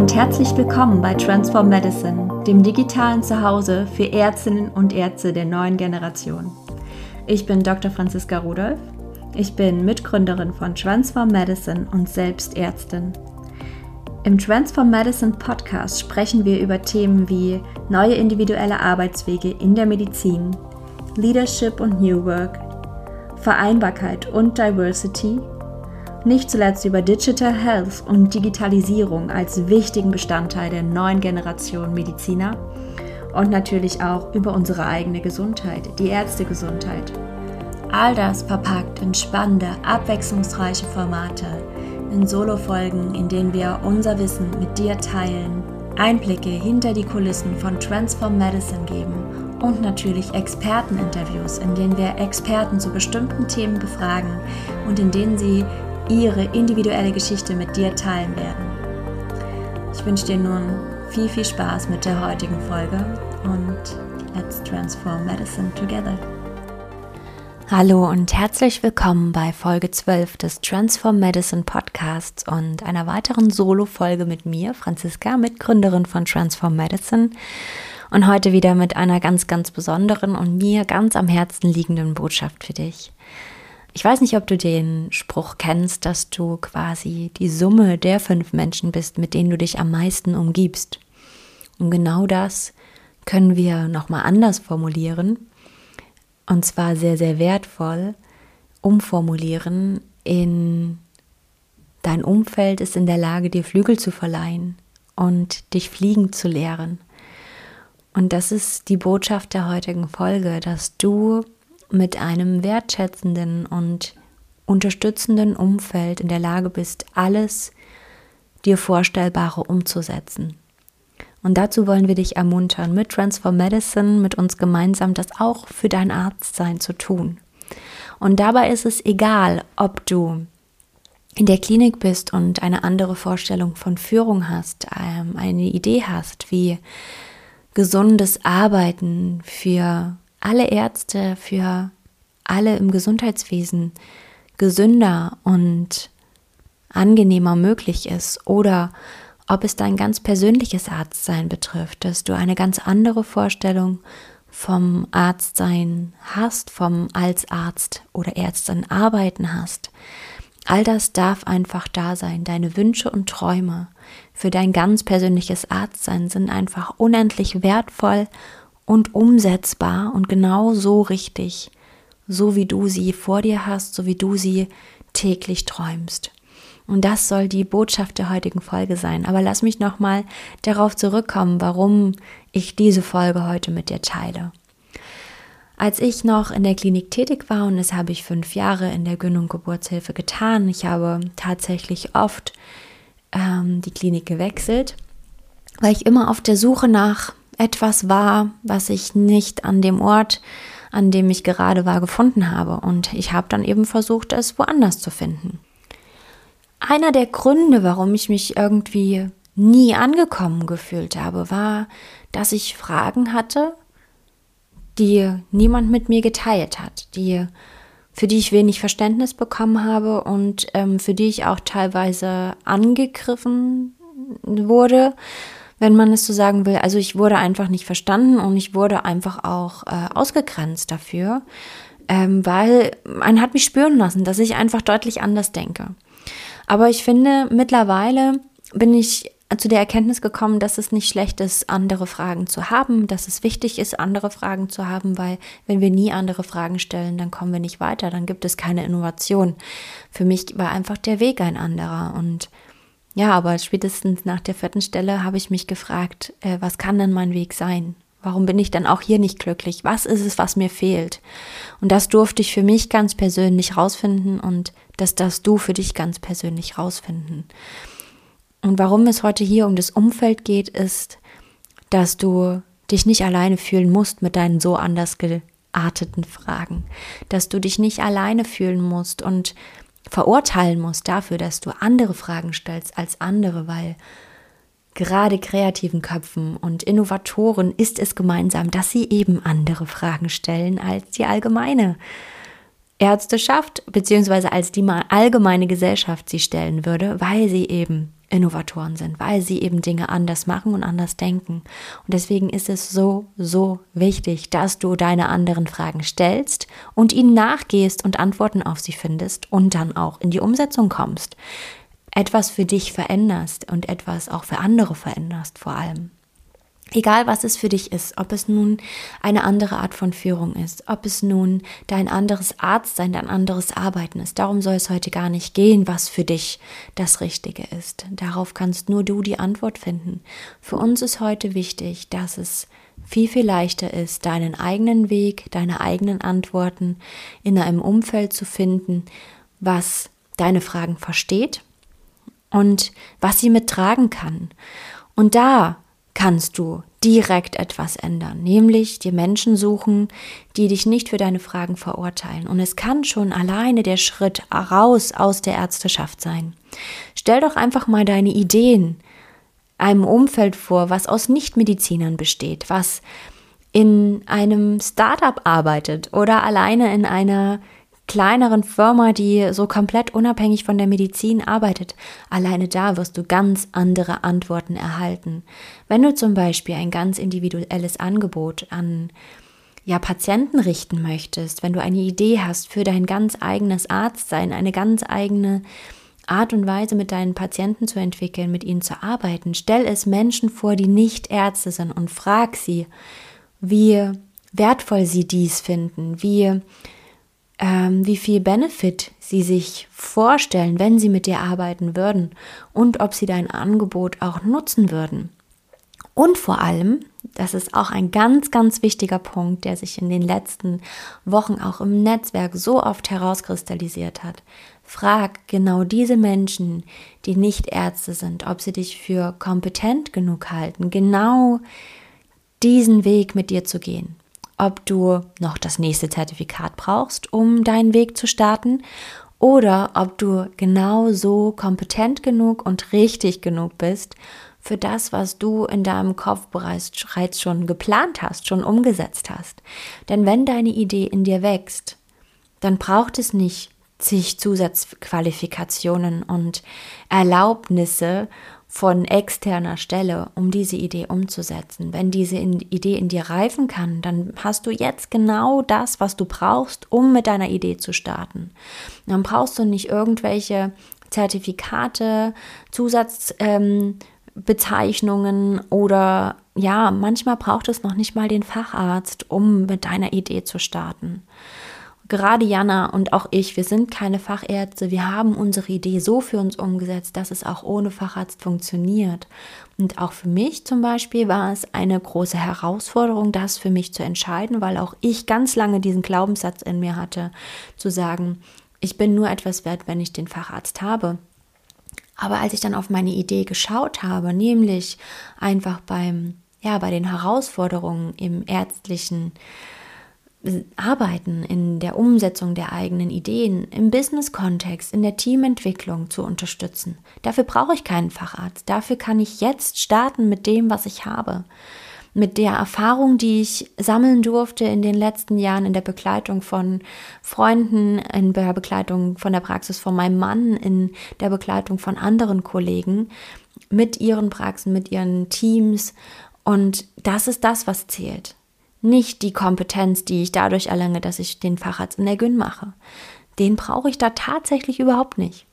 und herzlich willkommen bei Transform Medicine, dem digitalen Zuhause für Ärztinnen und Ärzte der neuen Generation. Ich bin Dr. Franziska Rudolph. Ich bin Mitgründerin von Transform Medicine und selbst Ärztin. Im Transform Medicine Podcast sprechen wir über Themen wie neue individuelle Arbeitswege in der Medizin, Leadership und New Work, Vereinbarkeit und Diversity nicht zuletzt über Digital Health und Digitalisierung als wichtigen Bestandteil der neuen Generation Mediziner und natürlich auch über unsere eigene Gesundheit, die Ärztegesundheit. All das verpackt in spannende, abwechslungsreiche Formate, in Solo-Folgen, in denen wir unser Wissen mit dir teilen, Einblicke hinter die Kulissen von Transform Medicine geben und natürlich Experteninterviews, in denen wir Experten zu bestimmten Themen befragen und in denen sie ihre individuelle Geschichte mit dir teilen werden. Ich wünsche dir nun viel, viel Spaß mit der heutigen Folge und let's transform medicine together. Hallo und herzlich willkommen bei Folge 12 des Transform Medicine Podcasts und einer weiteren Solo-Folge mit mir, Franziska, Mitgründerin von Transform Medicine. Und heute wieder mit einer ganz, ganz besonderen und mir ganz am Herzen liegenden Botschaft für dich. Ich weiß nicht, ob du den Spruch kennst, dass du quasi die Summe der fünf Menschen bist, mit denen du dich am meisten umgibst. Und genau das können wir nochmal anders formulieren. Und zwar sehr, sehr wertvoll umformulieren in dein Umfeld ist in der Lage, dir Flügel zu verleihen und dich fliegen zu lehren. Und das ist die Botschaft der heutigen Folge, dass du mit einem wertschätzenden und unterstützenden Umfeld in der Lage bist, alles dir Vorstellbare umzusetzen. Und dazu wollen wir dich ermuntern, mit Transform Medicine, mit uns gemeinsam das auch für dein Arztsein zu tun. Und dabei ist es egal, ob du in der Klinik bist und eine andere Vorstellung von Führung hast, ähm, eine Idee hast, wie gesundes Arbeiten für alle Ärzte, für alle im Gesundheitswesen gesünder und angenehmer möglich ist oder ob es dein ganz persönliches Arztsein betrifft, dass du eine ganz andere Vorstellung vom Arztsein hast, vom als Arzt oder Ärztin arbeiten hast. All das darf einfach da sein. Deine Wünsche und Träume für dein ganz persönliches Arztsein sind einfach unendlich wertvoll und umsetzbar und genau so richtig, so wie du sie vor dir hast, so wie du sie täglich träumst. Und das soll die Botschaft der heutigen Folge sein. Aber lass mich nochmal darauf zurückkommen, warum ich diese Folge heute mit dir teile. Als ich noch in der Klinik tätig war, und das habe ich fünf Jahre in der Gyn- und Geburtshilfe getan, ich habe tatsächlich oft ähm, die Klinik gewechselt, weil ich immer auf der Suche nach etwas war, was ich nicht an dem Ort, an dem ich gerade war, gefunden habe. Und ich habe dann eben versucht, es woanders zu finden. Einer der Gründe, warum ich mich irgendwie nie angekommen gefühlt habe, war, dass ich Fragen hatte, die niemand mit mir geteilt hat, die für die ich wenig Verständnis bekommen habe und ähm, für die ich auch teilweise angegriffen wurde, wenn man es so sagen will. Also ich wurde einfach nicht verstanden und ich wurde einfach auch äh, ausgegrenzt dafür, ähm, weil man hat mich spüren lassen, dass ich einfach deutlich anders denke. Aber ich finde, mittlerweile bin ich zu der Erkenntnis gekommen, dass es nicht schlecht ist, andere Fragen zu haben, dass es wichtig ist, andere Fragen zu haben, weil wenn wir nie andere Fragen stellen, dann kommen wir nicht weiter, dann gibt es keine Innovation. Für mich war einfach der Weg ein anderer und ja, aber spätestens nach der vierten Stelle habe ich mich gefragt, äh, was kann denn mein Weg sein? Warum bin ich dann auch hier nicht glücklich? Was ist es, was mir fehlt? Und das durfte ich für mich ganz persönlich rausfinden und das darfst du für dich ganz persönlich rausfinden. Und warum es heute hier um das Umfeld geht, ist, dass du dich nicht alleine fühlen musst mit deinen so anders gearteten Fragen, dass du dich nicht alleine fühlen musst und verurteilen musst dafür, dass du andere Fragen stellst als andere, weil gerade kreativen Köpfen und Innovatoren ist es gemeinsam, dass sie eben andere Fragen stellen als die allgemeine Ärzteschaft, beziehungsweise als die allgemeine Gesellschaft sie stellen würde, weil sie eben Innovatoren sind, weil sie eben Dinge anders machen und anders denken. Und deswegen ist es so, so wichtig, dass du deine anderen Fragen stellst und ihnen nachgehst und Antworten auf sie findest und dann auch in die Umsetzung kommst. Etwas für dich veränderst und etwas auch für andere veränderst vor allem. Egal was es für dich ist, ob es nun eine andere Art von Führung ist, ob es nun dein anderes Arztsein, dein anderes Arbeiten ist, darum soll es heute gar nicht gehen, was für dich das Richtige ist. Darauf kannst nur du die Antwort finden. Für uns ist heute wichtig, dass es viel, viel leichter ist, deinen eigenen Weg, deine eigenen Antworten in einem Umfeld zu finden, was deine Fragen versteht und was sie mittragen kann. Und da kannst du direkt etwas ändern, nämlich dir Menschen suchen, die dich nicht für deine Fragen verurteilen. Und es kann schon alleine der Schritt raus aus der Ärzteschaft sein. Stell doch einfach mal deine Ideen einem Umfeld vor, was aus Nichtmedizinern besteht, was in einem Startup arbeitet oder alleine in einer kleineren Firma, die so komplett unabhängig von der Medizin arbeitet, alleine da wirst du ganz andere Antworten erhalten. Wenn du zum Beispiel ein ganz individuelles Angebot an ja, Patienten richten möchtest, wenn du eine Idee hast für dein ganz eigenes Arztsein, eine ganz eigene Art und Weise mit deinen Patienten zu entwickeln, mit ihnen zu arbeiten, stell es Menschen vor, die nicht Ärzte sind und frag sie, wie wertvoll sie dies finden, wie ähm, wie viel Benefit sie sich vorstellen, wenn sie mit dir arbeiten würden und ob sie dein Angebot auch nutzen würden. Und vor allem, das ist auch ein ganz, ganz wichtiger Punkt, der sich in den letzten Wochen auch im Netzwerk so oft herauskristallisiert hat. Frag genau diese Menschen, die nicht Ärzte sind, ob sie dich für kompetent genug halten, genau diesen Weg mit dir zu gehen ob du noch das nächste Zertifikat brauchst, um deinen Weg zu starten, oder ob du genauso kompetent genug und richtig genug bist für das, was du in deinem Kopf bereits schon geplant hast, schon umgesetzt hast. Denn wenn deine Idee in dir wächst, dann braucht es nicht zig Zusatzqualifikationen und Erlaubnisse von externer Stelle, um diese Idee umzusetzen. Wenn diese Idee in dir reifen kann, dann hast du jetzt genau das, was du brauchst, um mit deiner Idee zu starten. Dann brauchst du nicht irgendwelche Zertifikate, Zusatzbezeichnungen ähm, oder ja, manchmal braucht es noch nicht mal den Facharzt, um mit deiner Idee zu starten gerade Jana und auch ich, wir sind keine Fachärzte, wir haben unsere Idee so für uns umgesetzt, dass es auch ohne Facharzt funktioniert. Und auch für mich zum Beispiel war es eine große Herausforderung, das für mich zu entscheiden, weil auch ich ganz lange diesen Glaubenssatz in mir hatte, zu sagen, ich bin nur etwas wert, wenn ich den Facharzt habe. Aber als ich dann auf meine Idee geschaut habe, nämlich einfach beim, ja, bei den Herausforderungen im ärztlichen Arbeiten in der Umsetzung der eigenen Ideen, im Business-Kontext, in der Teamentwicklung zu unterstützen. Dafür brauche ich keinen Facharzt. Dafür kann ich jetzt starten mit dem, was ich habe. Mit der Erfahrung, die ich sammeln durfte in den letzten Jahren in der Begleitung von Freunden, in der Begleitung von der Praxis von meinem Mann, in der Begleitung von anderen Kollegen, mit ihren Praxen, mit ihren Teams. Und das ist das, was zählt nicht die Kompetenz, die ich dadurch erlange, dass ich den Facharzt in der Gyn mache. Den brauche ich da tatsächlich überhaupt nicht.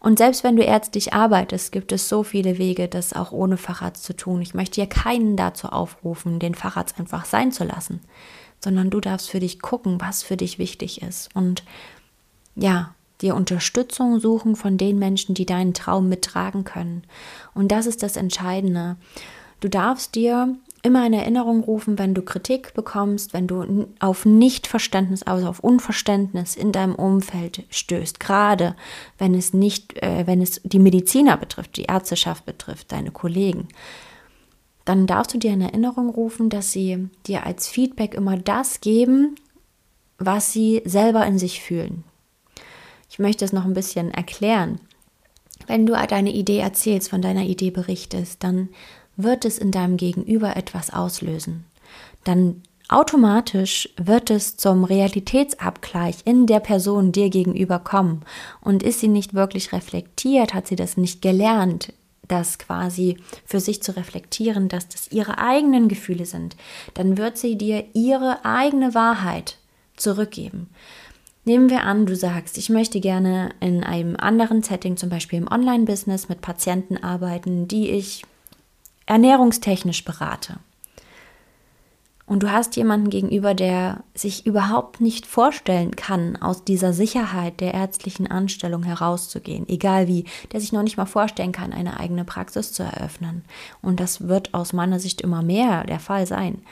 Und selbst wenn du ärztlich arbeitest, gibt es so viele Wege, das auch ohne Facharzt zu tun. Ich möchte hier keinen dazu aufrufen, den Facharzt einfach sein zu lassen, sondern du darfst für dich gucken, was für dich wichtig ist. Und ja, dir Unterstützung suchen von den Menschen, die deinen Traum mittragen können. Und das ist das Entscheidende. Du darfst dir immer in Erinnerung rufen, wenn du Kritik bekommst, wenn du auf Nichtverständnis, also auf Unverständnis in deinem Umfeld stößt, gerade wenn es nicht, äh, wenn es die Mediziner betrifft, die Ärzteschaft betrifft, deine Kollegen, dann darfst du dir in Erinnerung rufen, dass sie dir als Feedback immer das geben, was sie selber in sich fühlen. Ich möchte es noch ein bisschen erklären. Wenn du deine Idee erzählst, von deiner Idee berichtest, dann wird es in deinem Gegenüber etwas auslösen. Dann automatisch wird es zum Realitätsabgleich in der Person dir gegenüber kommen. Und ist sie nicht wirklich reflektiert, hat sie das nicht gelernt, das quasi für sich zu reflektieren, dass das ihre eigenen Gefühle sind, dann wird sie dir ihre eigene Wahrheit zurückgeben. Nehmen wir an, du sagst, ich möchte gerne in einem anderen Setting, zum Beispiel im Online-Business, mit Patienten arbeiten, die ich ernährungstechnisch berate und du hast jemanden gegenüber, der sich überhaupt nicht vorstellen kann, aus dieser Sicherheit der ärztlichen Anstellung herauszugehen, egal wie, der sich noch nicht mal vorstellen kann, eine eigene Praxis zu eröffnen. Und das wird aus meiner Sicht immer mehr der Fall sein.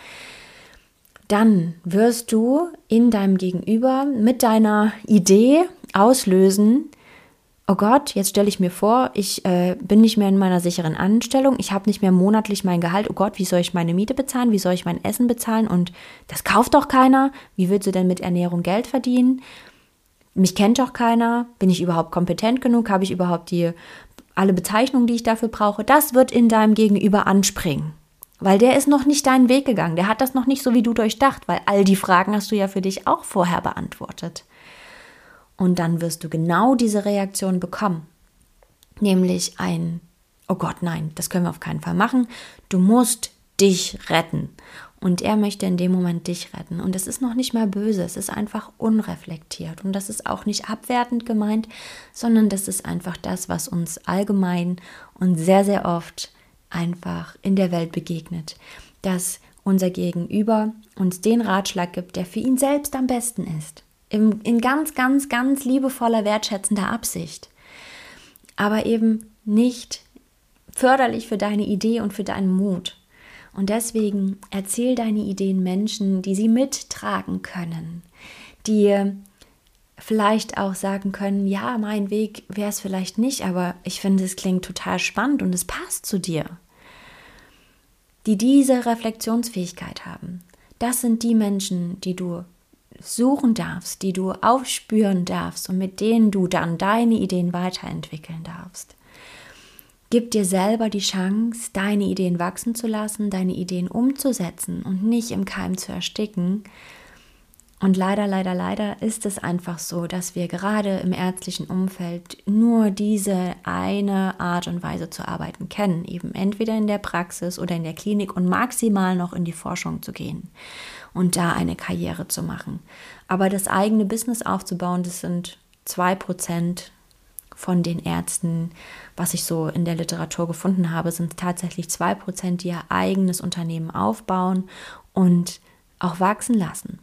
Dann wirst du in deinem Gegenüber mit deiner Idee auslösen, oh Gott, jetzt stelle ich mir vor, ich äh, bin nicht mehr in meiner sicheren Anstellung, ich habe nicht mehr monatlich mein Gehalt, oh Gott, wie soll ich meine Miete bezahlen, wie soll ich mein Essen bezahlen und das kauft doch keiner, wie willst du denn mit Ernährung Geld verdienen? Mich kennt doch keiner, bin ich überhaupt kompetent genug, habe ich überhaupt die alle Bezeichnungen, die ich dafür brauche? Das wird in deinem Gegenüber anspringen. Weil der ist noch nicht deinen Weg gegangen, der hat das noch nicht so wie du durchdacht, weil all die Fragen hast du ja für dich auch vorher beantwortet. Und dann wirst du genau diese Reaktion bekommen. Nämlich ein, oh Gott, nein, das können wir auf keinen Fall machen. Du musst dich retten. Und er möchte in dem Moment dich retten. Und es ist noch nicht mal böse, es ist einfach unreflektiert. Und das ist auch nicht abwertend gemeint, sondern das ist einfach das, was uns allgemein und sehr, sehr oft einfach in der Welt begegnet. Dass unser Gegenüber uns den Ratschlag gibt, der für ihn selbst am besten ist in, in ganz, ganz, ganz liebevoller, wertschätzender Absicht. Aber eben nicht förderlich für deine Idee und für deinen Mut. Und deswegen erzähl deine Ideen Menschen, die sie mittragen können, die vielleicht auch sagen können, ja, mein Weg wäre es vielleicht nicht, aber ich finde, es klingt total spannend und es passt zu dir. Die diese Reflexionsfähigkeit haben. Das sind die Menschen, die du suchen darfst, die du aufspüren darfst und mit denen du dann deine Ideen weiterentwickeln darfst. Gib dir selber die Chance, deine Ideen wachsen zu lassen, deine Ideen umzusetzen und nicht im Keim zu ersticken. Und leider, leider, leider ist es einfach so, dass wir gerade im ärztlichen Umfeld nur diese eine Art und Weise zu arbeiten kennen, eben entweder in der Praxis oder in der Klinik und maximal noch in die Forschung zu gehen und da eine Karriere zu machen. Aber das eigene Business aufzubauen, das sind zwei Prozent von den Ärzten, was ich so in der Literatur gefunden habe, sind tatsächlich zwei Prozent, die ihr eigenes Unternehmen aufbauen und auch wachsen lassen.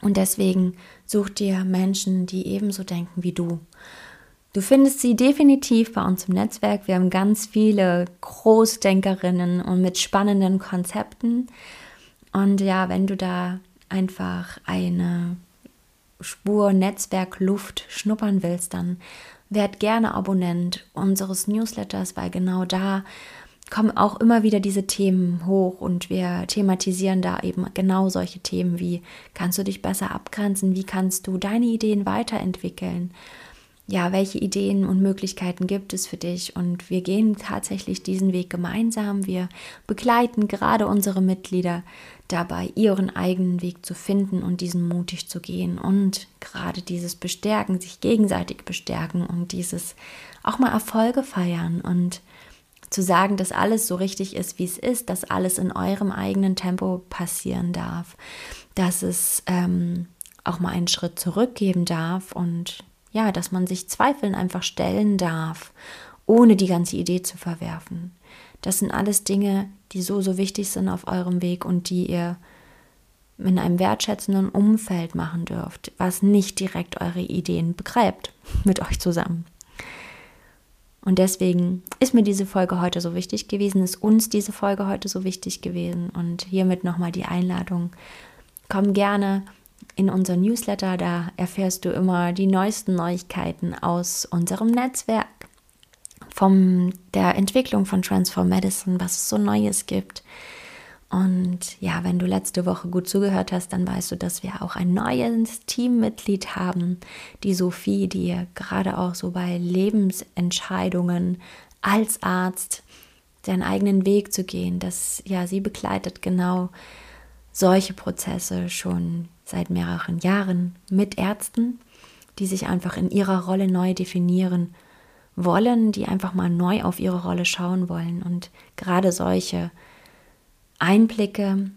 Und deswegen such dir Menschen, die ebenso denken wie du. Du findest sie definitiv bei uns im Netzwerk. Wir haben ganz viele Großdenkerinnen und mit spannenden Konzepten. Und ja, wenn du da einfach eine Spur Netzwerkluft schnuppern willst, dann werd gerne Abonnent unseres Newsletters, weil genau da kommen auch immer wieder diese Themen hoch und wir thematisieren da eben genau solche Themen wie kannst du dich besser abgrenzen, wie kannst du deine Ideen weiterentwickeln, ja, welche Ideen und Möglichkeiten gibt es für dich? Und wir gehen tatsächlich diesen Weg gemeinsam. Wir begleiten gerade unsere Mitglieder dabei, ihren eigenen Weg zu finden und diesen mutig zu gehen. Und gerade dieses Bestärken, sich gegenseitig bestärken und dieses auch mal Erfolge feiern und zu sagen, dass alles so richtig ist, wie es ist, dass alles in eurem eigenen Tempo passieren darf, dass es ähm, auch mal einen Schritt zurückgeben darf und ja, dass man sich Zweifeln einfach stellen darf, ohne die ganze Idee zu verwerfen. Das sind alles Dinge, die so, so wichtig sind auf eurem Weg und die ihr in einem wertschätzenden Umfeld machen dürft, was nicht direkt eure Ideen begräbt mit euch zusammen. Und deswegen ist mir diese Folge heute so wichtig gewesen, ist uns diese Folge heute so wichtig gewesen. Und hiermit nochmal die Einladung. Komm gerne in unser Newsletter, da erfährst du immer die neuesten Neuigkeiten aus unserem Netzwerk, von der Entwicklung von Transform Medicine, was es so Neues gibt. Und ja, wenn du letzte Woche gut zugehört hast, dann weißt du, dass wir auch ein neues Teammitglied haben, die Sophie, die gerade auch so bei Lebensentscheidungen als Arzt seinen eigenen Weg zu gehen, dass ja, sie begleitet genau solche Prozesse schon seit mehreren Jahren mit Ärzten, die sich einfach in ihrer Rolle neu definieren wollen, die einfach mal neu auf ihre Rolle schauen wollen. Und gerade solche Einblicke,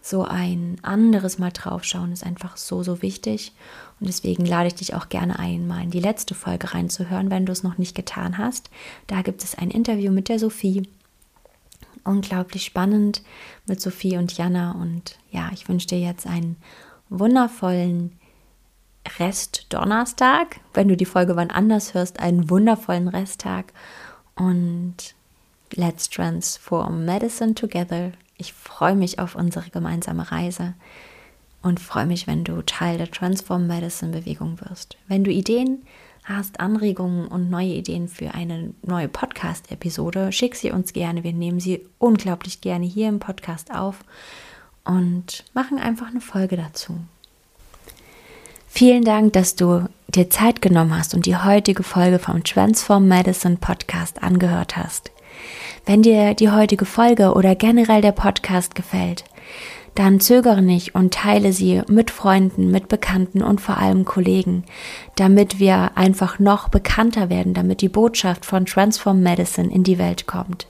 so ein anderes Mal draufschauen, ist einfach so, so wichtig. Und deswegen lade ich dich auch gerne ein, mal in die letzte Folge reinzuhören, wenn du es noch nicht getan hast. Da gibt es ein Interview mit der Sophie. Unglaublich spannend mit Sophie und Jana. Und ja, ich wünsche dir jetzt einen wundervollen Rest Donnerstag. Wenn du die Folge wann anders hörst, einen wundervollen Resttag. Und let's transform medicine together. Ich freue mich auf unsere gemeinsame Reise und freue mich, wenn du Teil der Transform Medicine Bewegung wirst. Wenn du Ideen hast, Anregungen und neue Ideen für eine neue Podcast-Episode, schick sie uns gerne. Wir nehmen sie unglaublich gerne hier im Podcast auf und machen einfach eine Folge dazu. Vielen Dank, dass du dir Zeit genommen hast und die heutige Folge vom Transform Medicine Podcast angehört hast. Wenn dir die heutige Folge oder generell der Podcast gefällt, dann zögere nicht und teile sie mit Freunden, mit Bekannten und vor allem Kollegen, damit wir einfach noch bekannter werden, damit die Botschaft von Transform Medicine in die Welt kommt.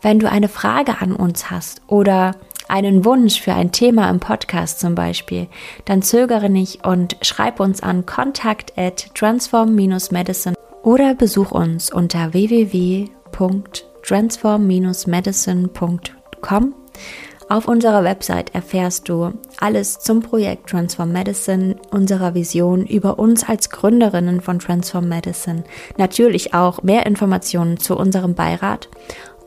Wenn du eine Frage an uns hast oder einen Wunsch für ein Thema im Podcast zum Beispiel, dann zögere nicht und schreib uns an kontakt at transform-medicine oder besuch uns unter www.transform-medicine.com. Auf unserer Website erfährst du alles zum Projekt Transform Medicine, unserer Vision, über uns als Gründerinnen von Transform Medicine, natürlich auch mehr Informationen zu unserem Beirat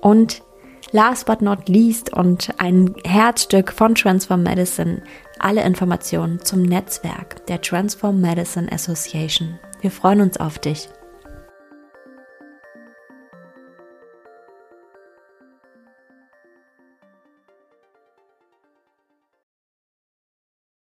und last but not least und ein Herzstück von Transform Medicine, alle Informationen zum Netzwerk der Transform Medicine Association. Wir freuen uns auf dich.